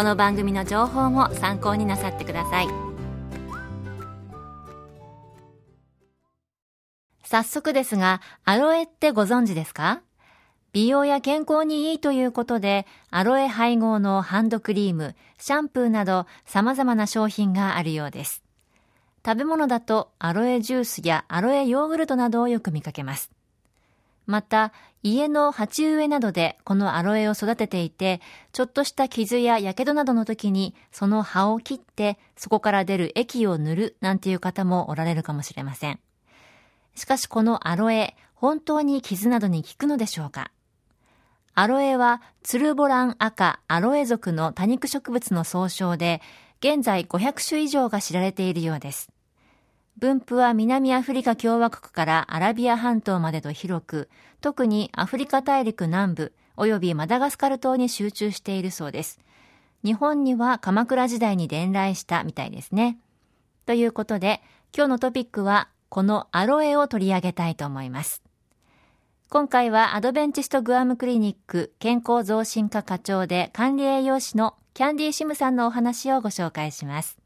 この番組の情報も参考になさってください早速ですがアロエってご存知ですか？美容や健康にいいということで、アロエ配合のハンドクリーム、シャンプーなど様々な商品があるようです。食べ物だとアロエジュースやアロエヨーグルトなどをよく見かけます。また、家の鉢植えなどでこのアロエを育てていて、ちょっとした傷や火傷などの時にその葉を切ってそこから出る液を塗るなんていう方もおられるかもしれません。しかしこのアロエ、本当に傷などに効くのでしょうか？アロエはツルボラン赤アロエ属の多肉植物の総称で、現在500種以上が知られているようです。分布は南アフリカ共和国からアラビア半島までと広く、特にアフリカ大陸南部及びマダガスカル島に集中しているそうです。日本には鎌倉時代に伝来したみたいですね。ということで、今日のトピックはこのアロエを取り上げたいと思います。今回はアドベンチストグアムクリニック健康増進課課長で管理栄養士のキャンディーシムさんのお話をご紹介します。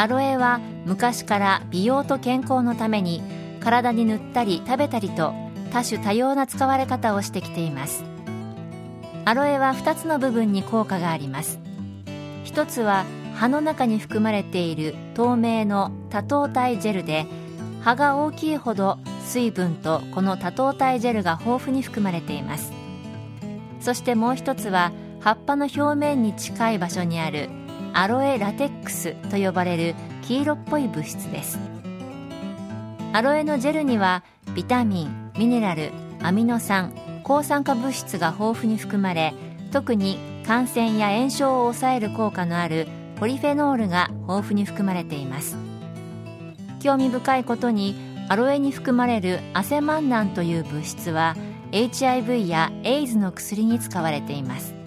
アロエは昔から美容と健康のために体に塗ったり食べたりと多種多様な使われ方をしてきています。アロエは2つの部分に効果があります。一つは葉の中に含まれている透明の多糖体ジェルで葉が大きいほど水分とこの多糖体ジェルが豊富に含まれています。そしてもう一つは葉っぱの表面に近い場所にあるアロエラテックスと呼ばれる黄色っぽい物質です。アロエのジェルにはビタミンミネラルアミノ酸抗酸化物質が豊富に含まれ特に感染や炎症を抑える効果のあるポリフェノールが豊富に含まれています。興味深いことにアロエに含まれるアセマンナンという物質は HIV やエイズの薬に使われています。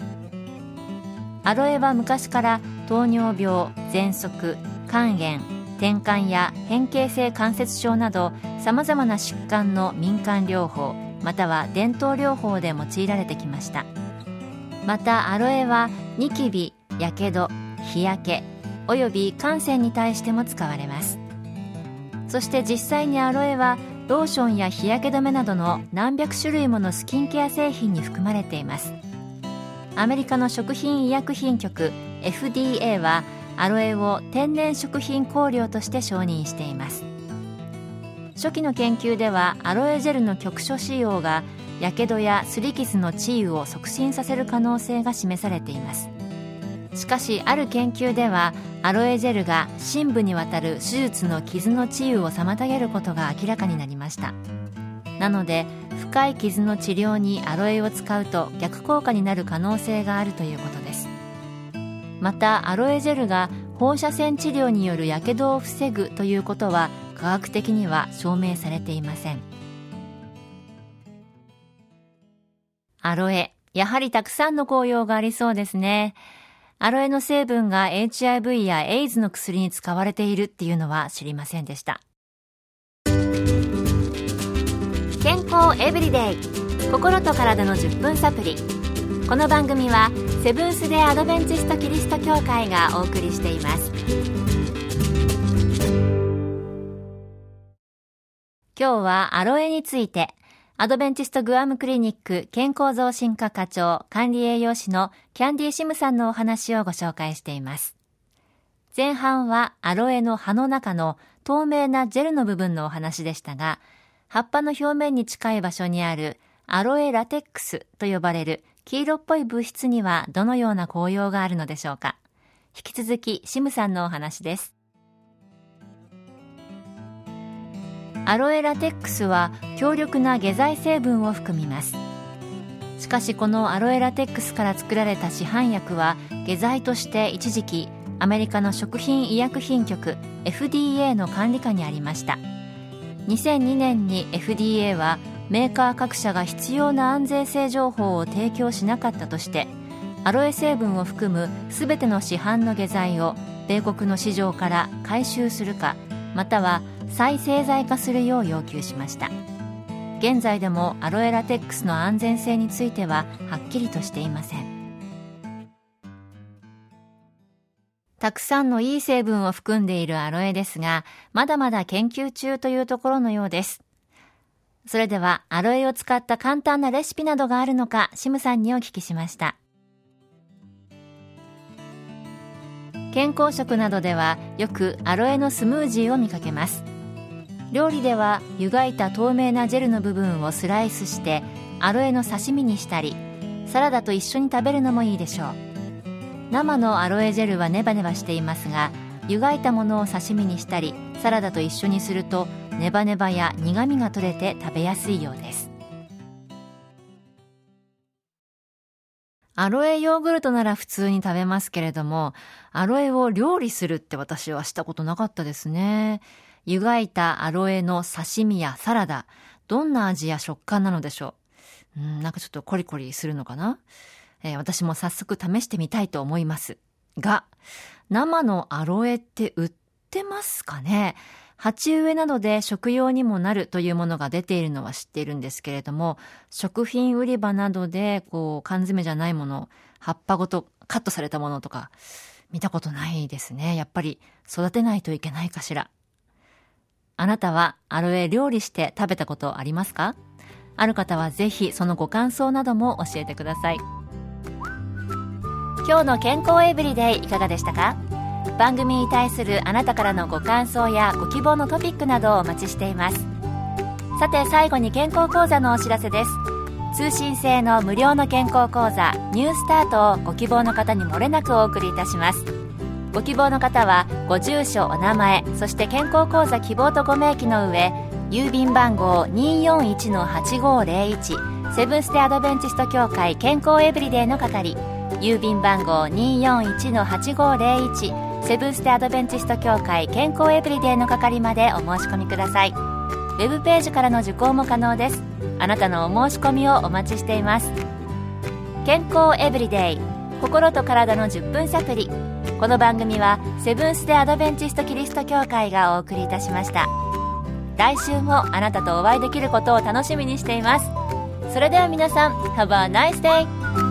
アロエは昔から糖尿病喘息肝炎転換や変形性関節症などさまざまな疾患の民間療法または伝統療法で用いられてきました。またアロエはニキビやけど日焼けおよび汗腺に対しても使われます。そして実際にアロエはローションや日焼け止めなどの何百種類ものスキンケア製品に含まれています。アメリカの食品医薬品局 FDA はアロエを天然食品香料として承認しています。初期の研究ではアロエジェルの局所使用がやけどやすり傷の治癒を促進させる可能性が示されています。しかしある研究ではアロエジェルが深部にわたる手術の傷の治癒を妨げることが明らかになりました。なので深い傷の治療にアロエを使うと逆効果になる可能性があるということです。またアロエジェルが放射線治療によるやけどを防ぐということは科学的には証明されていません。アロエやはりたくさんの効用がありそうですね。アロエの成分が HIV やエイズの薬に使われているっていうのは知りませんでした。健康エブリデイ。心と体の10分サプリ。この番組はセブンス・デ・アドベンチスト・キリスト教会がお送りしています。今日はアロエについてアドベンチストグアムクリニック健康増進課課長管理栄養士のキャンディーシムさんのお話をご紹介しています。前半はアロエの葉の中の透明なジェルの部分のお話でしたが、葉っぱの表面に近い場所にあるアロエラテックスと呼ばれる黄色っぽい物質にはどのような効用があるのでしょうか？引き続きシムさんのお話です。アロエラテックスは強力な下剤成分を含みますしかしこのアロエラテックスから作られた市販薬は下剤として一時期アメリカの食品医薬品局 FDA の管理下にありました2002年に FDA はメーカー各社が必要な安全性情報を提供しなかったとしてアロエ成分を含む全ての市販の下剤を米国の市場から回収するかまたは再製剤化するよう要求しました。現在でもアロエラテックスの安全性についてははっきりとしていません。たくさんのいい成分を含んでいるアロエですがまだまだ研究中というところのようです。それではアロエを使った簡単なレシピなどがあるのかシムさんにお聞きしました。健康食などではよくアロエのスムージーを見かけます。料理では湯がいた透明なジェルの部分をスライスしてアロエの刺身にしたりサラダと一緒に食べるのもいいでしょう。生のアロエジェルはネバネバしていますが湯がいたものを刺身にしたりサラダと一緒にするとネバネバや苦みが取れて食べやすいようですアロエヨーグルトなら普通に食べますけれども、アロエを料理するって私はしたことなかったですね。湯がいたアロエの刺身やサラダ、どんな味や食感なのでしょう？うん、なんかちょっとコリコリするのかな、えー、私も早速試してみたいと思います。が、生のアロエって売ってますかね？鉢植えなどで食用にもなるというものが出ているのは知っているんですけれども、食品売り場などで、こう、缶詰じゃないもの、葉っぱごとカットされたものとか、見たことないですね。やっぱり育てないといけないかしら。あなたはアロエ料理して食べたことありますか？ある方はぜひそのご感想なども教えてください。今日の健康エブリデイいかがでしたか？番組に対するあなたからのご感想やご希望のトピックなどをお待ちしています。さて最後に健康講座のお知らせです。通信制の無料の健康講座ニュースタートをご希望の方に漏れなくお送りいたします。ご希望の方はご住所お名前そして健康講座希望とご明記の上郵便番号241-8501セブンステアドベンチスト協会健康エブリデイの係郵便番号241-8501セブンステアドベンチスト協会健康エブリデイの係までお申し込みください。ウェブページからの受講も可能です。あなたのお申し込みをお待ちしています。健康エブリデイ。心と体の10分サプリこの番組はセブンス・デ・アドベンチスト・キリスト教会がお送りいたしました。来週もあなたとお会いできることを楽しみにしています。それでは皆さん Have a nice day!